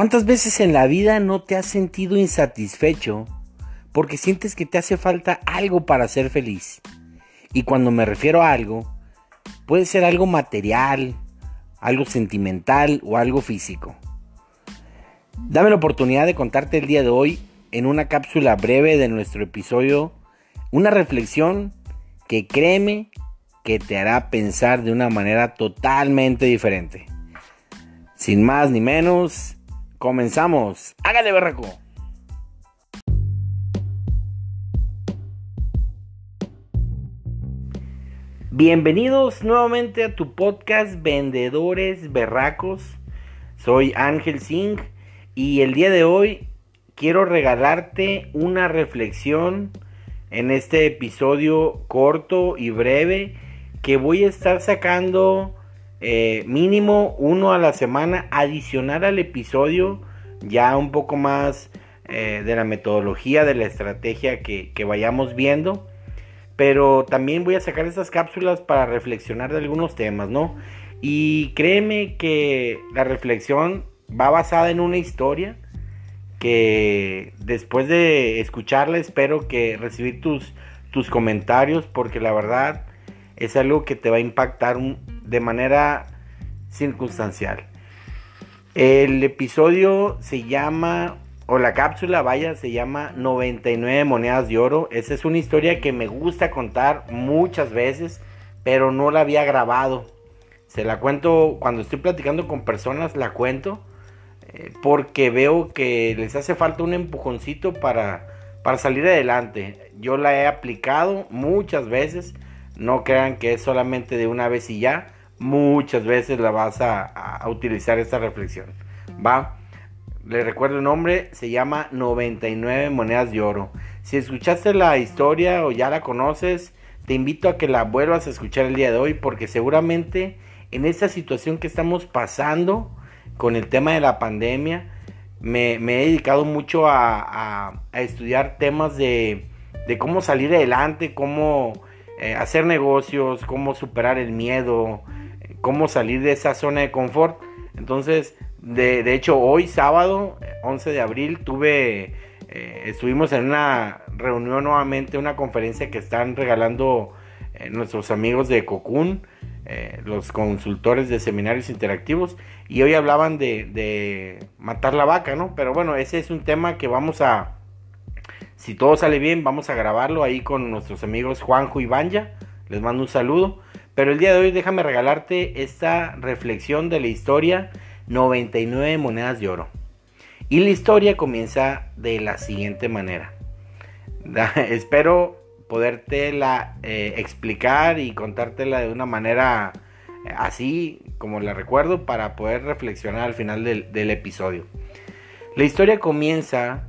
¿Cuántas veces en la vida no te has sentido insatisfecho porque sientes que te hace falta algo para ser feliz? Y cuando me refiero a algo, puede ser algo material, algo sentimental o algo físico. Dame la oportunidad de contarte el día de hoy en una cápsula breve de nuestro episodio una reflexión que créeme que te hará pensar de una manera totalmente diferente. Sin más ni menos, Comenzamos. Hágale, berraco. Bienvenidos nuevamente a tu podcast Vendedores Berracos. Soy Ángel Singh y el día de hoy quiero regalarte una reflexión en este episodio corto y breve que voy a estar sacando eh, mínimo uno a la semana, adicionar al episodio ya un poco más eh, de la metodología, de la estrategia que, que, vayamos viendo. Pero también voy a sacar estas cápsulas para reflexionar de algunos temas, ¿no? Y créeme que la reflexión va basada en una historia que después de escucharla espero que recibir tus, tus comentarios porque la verdad es algo que te va a impactar de manera circunstancial. El episodio se llama, o la cápsula, vaya, se llama 99 monedas de oro. Esa es una historia que me gusta contar muchas veces, pero no la había grabado. Se la cuento cuando estoy platicando con personas, la cuento, eh, porque veo que les hace falta un empujoncito para, para salir adelante. Yo la he aplicado muchas veces no crean que es solamente de una vez y ya. Muchas veces la vas a, utilizar esta reflexión. Va. Le recuerdo el nombre, se llama 99 monedas de oro. Si escuchaste la historia o ya la conoces, te invito a que la vuelvas a escuchar el día de hoy porque seguramente en esta situación que estamos pasando con el tema de la pandemia, me, he dedicado mucho a, estudiar temas de, cómo salir adelante, cómo eh, hacer negocios, cómo superar el miedo, cómo salir de esa zona de confort. Entonces, de, hecho, hoy sábado, 11 de abril, tuve, eh, estuvimos en una reunión nuevamente, una conferencia que están regalando eh, nuestros amigos de Cocoon, los consultores de seminarios interactivos, y hoy hablaban de, de matar la vaca, ¿no? Pero bueno, ese es un tema que vamos a si todo sale bien, vamos a grabarlo ahí con nuestros amigos Juanjo y Banja. Les mando un saludo. Pero el día de hoy déjame regalarte esta reflexión de la historia 99 monedas de oro. Y la historia comienza de la siguiente manera. espero podértela eh, explicar y contártela de una manera eh, así como la recuerdo para poder reflexionar al final del, episodio. La historia comienza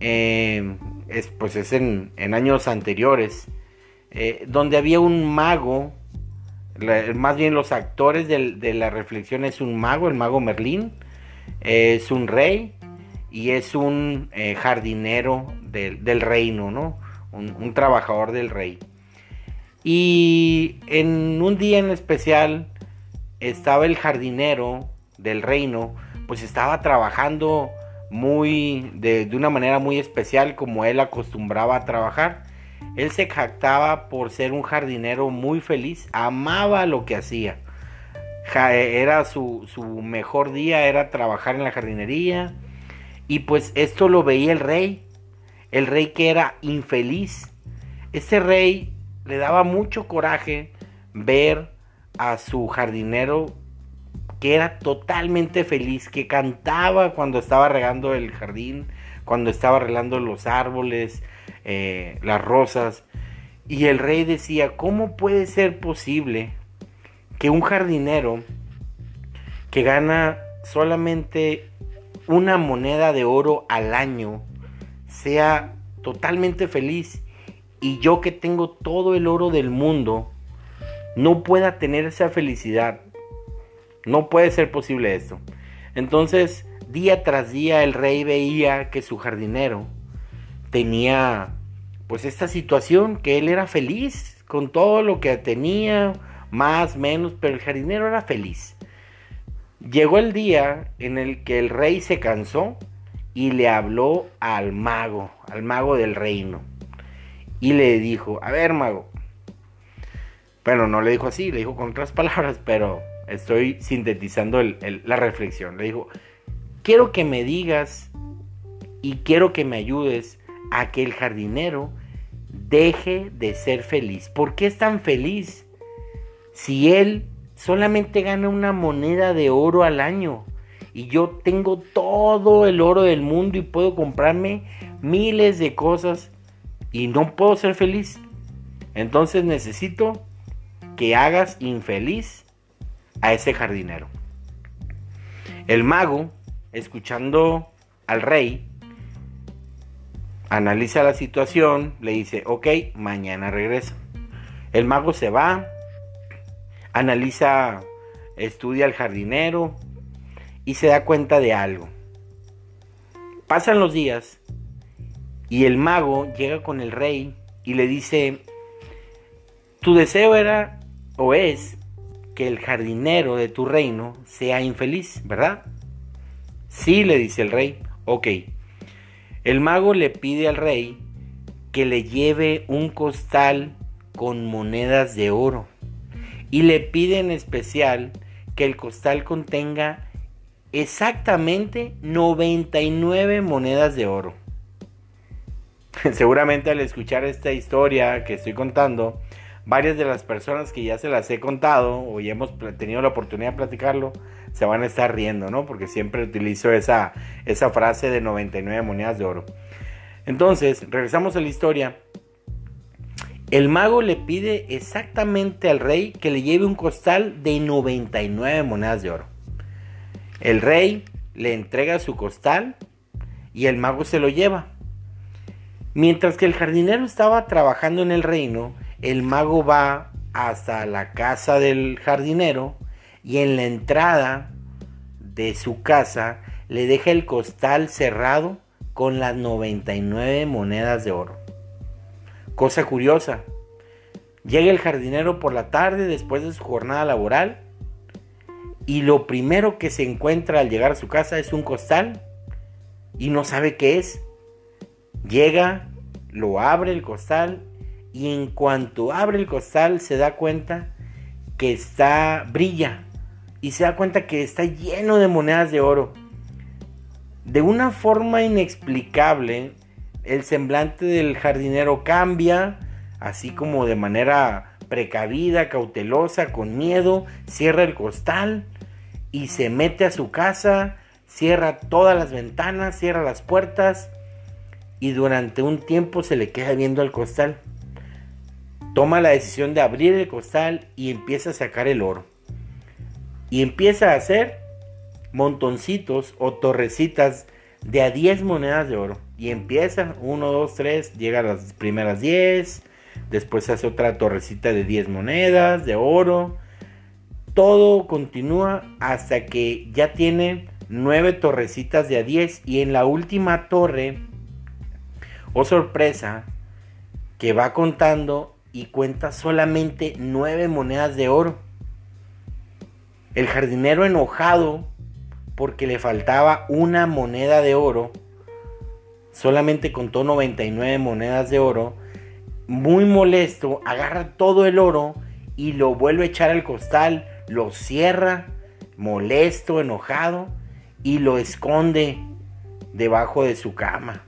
es, pues es en, años anteriores, eh, donde había un mago, más bien los actores de la reflexión es un mago, el mago Merlín, es un rey y es un eh, jardinero del reino, ¿no? Un, trabajador del rey. Y en un día en especial estaba el jardinero del reino, pues estaba trabajando muy de, una manera muy especial como él acostumbraba a trabajar. Él se jactaba por ser un jardinero muy feliz, amaba lo que hacía. Era su, mejor día, era trabajar en la jardinería. Y pues esto lo veía el rey, el rey que era infeliz. Ese rey le daba mucho coraje ver a su jardinero que era totalmente feliz, que cantaba cuando estaba regando el jardín, cuando estaba arreglando los árboles, eh, las rosas. Y el rey decía, ¿cómo puede ser posible que un jardinero que gana solamente una moneda de oro al año sea totalmente feliz y yo que tengo todo el oro del mundo no pueda tener esa felicidad? No puede ser posible esto. Entonces, día tras día el rey veía que su jardinero tenía pues esta situación, que él era feliz con todo lo que tenía, más, menos, pero el jardinero era feliz. Llegó el día en el que el rey se cansó y le habló al mago, al mago del reino. Y le dijo, a ver mago. Bueno, no le dijo así, le dijo con otras palabras, pero estoy sintetizando la reflexión. Le dijo, quiero que me digas y quiero que me ayudes a que el jardinero deje de ser feliz. ¿Por qué es tan feliz si él solamente gana una moneda de oro al año? Y yo tengo todo el oro del mundo y puedo comprarme miles de cosas y no puedo ser feliz. Entonces necesito que hagas infeliz a ese jardinero. El mago, escuchando al rey, analiza la situación, le dice, ok, mañana regreso. El mago se va, analiza, estudia al jardinero y se da cuenta de algo. Pasan los días y el mago llega con el rey y le dice, tu deseo era o es que el jardinero de tu reino sea infeliz, ¿verdad? Sí, le dice el rey, ok. El mago le pide al rey que le lleve un costal con monedas de oro y le pide en especial que el costal contenga exactamente 99 monedas de oro. Seguramente al escuchar esta historia que estoy contando, varias de las personas que ya se las he contado o ya hemos tenido la oportunidad de platicarlo, se van a estar riendo, ¿no? Porque siempre utilizo esa, esa frase de 99 monedas de oro. Entonces, regresamos a la historia. El mago le pide exactamente al rey que le lleve un costal de 99 monedas de oro. El rey le entrega su costal y el mago se lo lleva. Mientras que el jardinero estaba trabajando en el reino, el mago va hasta la casa del jardinero y en la entrada de su casa le deja el costal cerrado con las 99 monedas de oro. Cosa curiosa, llega el jardinero por la tarde después de su jornada laboral y lo primero que se encuentra al llegar a su casa es un costal y no sabe qué es. Llega, lo abre el costal y en cuanto abre el costal se da cuenta que está brilla y se da cuenta que está lleno de monedas de oro. De una forma inexplicable, el semblante del jardinero cambia, así como de manera precavida, cautelosa, con miedo, cierra el costal y se mete a su casa, cierra todas las ventanas, cierra las puertas y durante un tiempo se le queda viendo al costal. Toma la decisión de abrir el costal y empieza a sacar el oro y empieza a hacer montoncitos o torrecitas de a 10 monedas de oro. Y empieza 1, 2, 3, llega a las primeras 10, después hace otra torrecita de 10 monedas de oro. Todo continúa hasta que ya tiene 9 torrecitas de a 10 y en la última torre, oh sorpresa, que va contando y cuenta solamente 9 monedas de oro. El jardinero enojado porque le faltaba una moneda de oro, solamente contó 99 monedas de oro, muy molesto, agarra todo el oro y lo vuelve a echar al costal, lo cierra, molesto, enojado, y lo esconde debajo de su cama.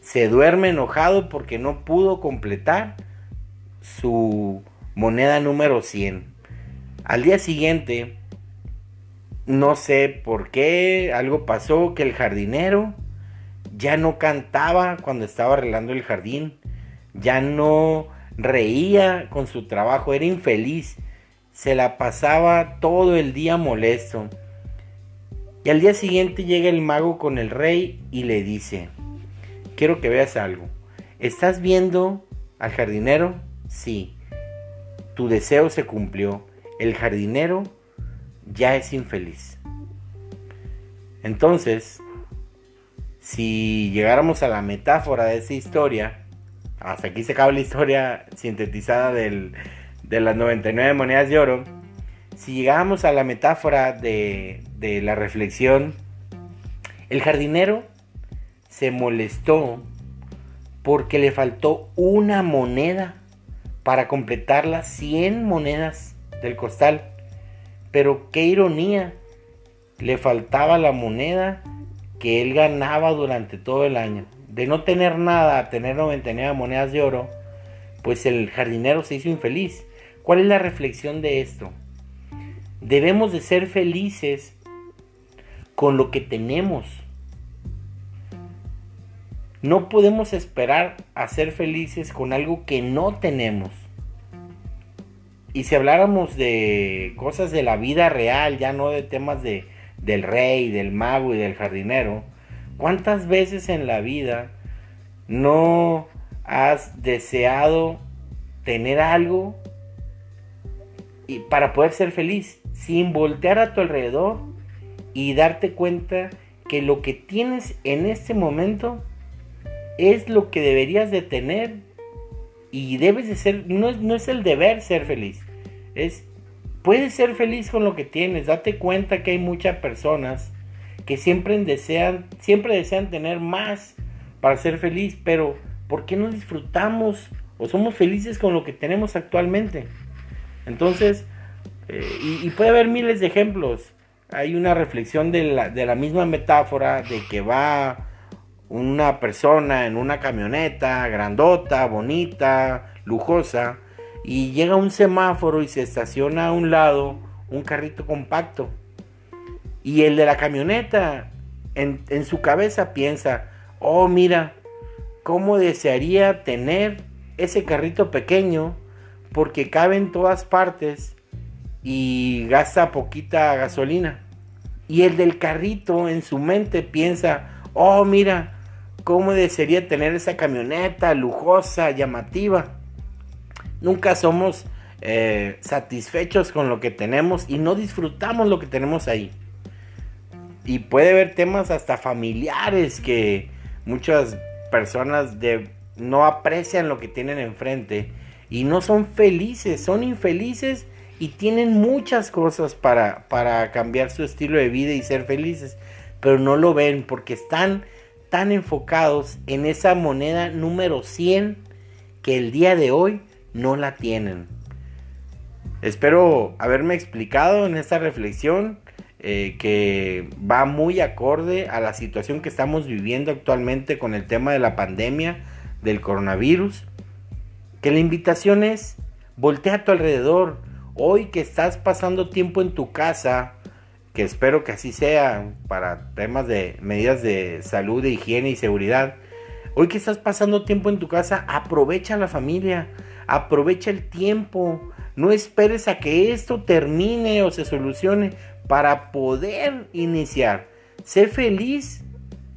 Se duerme enojado porque no pudo completar su moneda número 100. Al día siguiente, no sé por qué, algo pasó que el jardinero ya no cantaba cuando estaba arreglando el jardín, ya no reía con su trabajo, era infeliz, se la pasaba todo el día molesto. Y al día siguiente llega el mago con el rey y le dice, quiero que veas algo, ¿estás viendo al jardinero? Sí, tu deseo se cumplió el jardinero ya es infeliz. Entonces, si llegáramos a la metáfora de esa historia, hasta aquí se acaba la historia sintetizada de las 99 monedas de oro, si llegamos a la metáfora de, de la reflexión, el jardinero se molestó porque le faltó una moneda para completar las 100 monedas del costal. Pero qué ironía, le faltaba la moneda que él ganaba durante todo el año. De no tener nada a tener 99 monedas de oro, pues el jardinero se hizo infeliz. ¿Cuál es la reflexión de esto? Debemos de ser felices con lo que tenemos. No podemos esperar a ser felices con algo que no tenemos. Y si habláramos de cosas de la vida real, ya no de temas de, del rey, del mago y del jardinero, ¿cuántas veces en la vida no has deseado tener algo y para poder ser feliz sin voltear a tu alrededor y darte cuenta que lo que tienes en este momento es lo que deberías de tener y debes de ser, no es, no es el deber ser feliz, es, puedes ser feliz con lo que tienes, date cuenta que hay muchas personas que siempre desean, siempre desean tener más para ser feliz, pero ¿por qué no disfrutamos o somos felices con lo que tenemos actualmente? Entonces, eh, y, puede haber miles de ejemplos. Hay una reflexión de la, de la misma metáfora de que va una persona en una camioneta grandota, bonita, lujosa, y llega un semáforo y se estaciona a un lado un carrito compacto. Y el de la camioneta en, su cabeza piensa, oh mira, cómo desearía tener ese carrito pequeño porque cabe en todas partes y gasta poquita gasolina. Y el del carrito en su mente piensa, oh mira, cómo desearía tener esa camioneta lujosa, llamativa. Nunca somos eh, satisfechos con lo que tenemos y no disfrutamos lo que tenemos ahí. Y puede haber temas hasta familiares que muchas personas de, no aprecian lo que tienen enfrente y no son felices, son infelices y tienen muchas cosas para, para cambiar su estilo de vida y ser felices, pero no lo ven porque están tan enfocados en esa moneda número 100 que el día de hoy no la tienen. Espero haberme explicado en esta reflexión eh, que va muy acorde a la situación que estamos viviendo actualmente con el tema de la pandemia del coronavirus. Que la invitación es, voltea a tu alrededor. Hoy que estás pasando tiempo en tu casa, que espero que así sea para temas de medidas de salud, de higiene y seguridad. Hoy que estás pasando tiempo en tu casa, aprovecha la familia, aprovecha el tiempo. No esperes a que esto termine o se solucione para poder iniciar. Sé feliz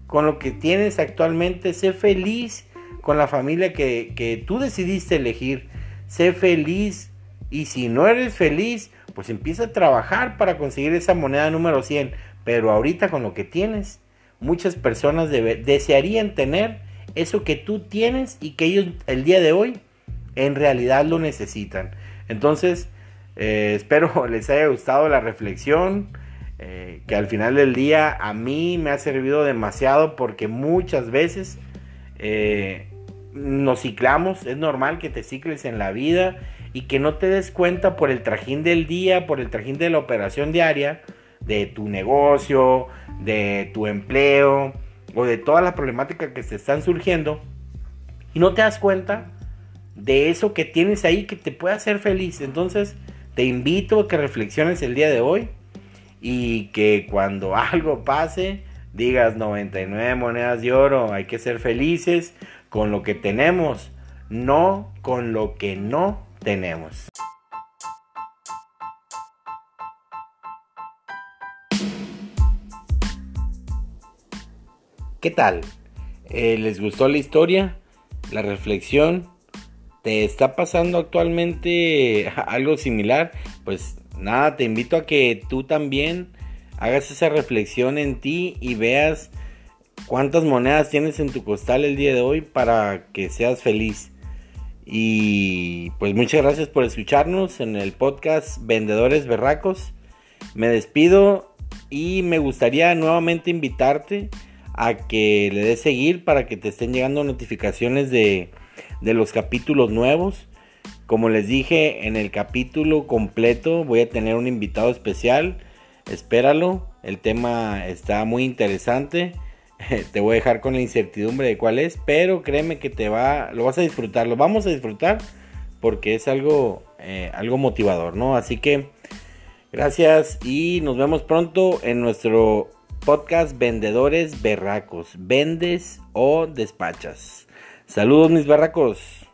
con lo que tienes actualmente, sé feliz con la familia que, tú decidiste elegir, sé feliz y si no eres feliz, pues empieza a trabajar para conseguir esa moneda número 100, pero ahorita con lo que tienes, muchas personas desearían tener eso que tú tienes y que ellos el día de hoy en realidad lo necesitan. Entonces, eh, espero les haya gustado la reflexión, eh, que al final del día a mí me ha servido demasiado porque muchas veces eh, nos ciclamos, es normal que te cicles en la vida y que no te des cuenta por el trajín del día, por el trajín de la operación diaria, de tu negocio, de tu empleo o de toda la problemática que te están surgiendo y no te das cuenta de eso que tienes ahí que te puede hacer feliz. Entonces, te invito a que reflexiones el día de hoy y que cuando algo pase digas 99 monedas de oro, hay que ser felices con lo que tenemos, no con lo que no tenemos. ¿Qué tal? Eh, ¿Les gustó la historia? ¿La reflexión? Te está pasando actualmente algo similar, pues nada, te invito a que tú también hagas esa reflexión en ti y veas cuántas monedas tienes en tu costal el día de hoy para que seas feliz. Y pues muchas gracias por escucharnos en el podcast Vendedores Berracos. Me despido y me gustaría nuevamente invitarte a que le des seguir para que te estén llegando notificaciones de, de los capítulos nuevos. Como les dije, en el capítulo completo voy a tener un invitado especial. Espéralo, el tema está muy interesante. te voy a dejar con la incertidumbre de cuál es, pero créeme que te va, lo vas a disfrutar, lo vamos a disfrutar porque es algo, eh, algo motivador, ¿no? Así que gracias y nos vemos pronto en nuestro podcast Vendedores Berracos. ¿Vendes o despachas? Saludos mis berracos.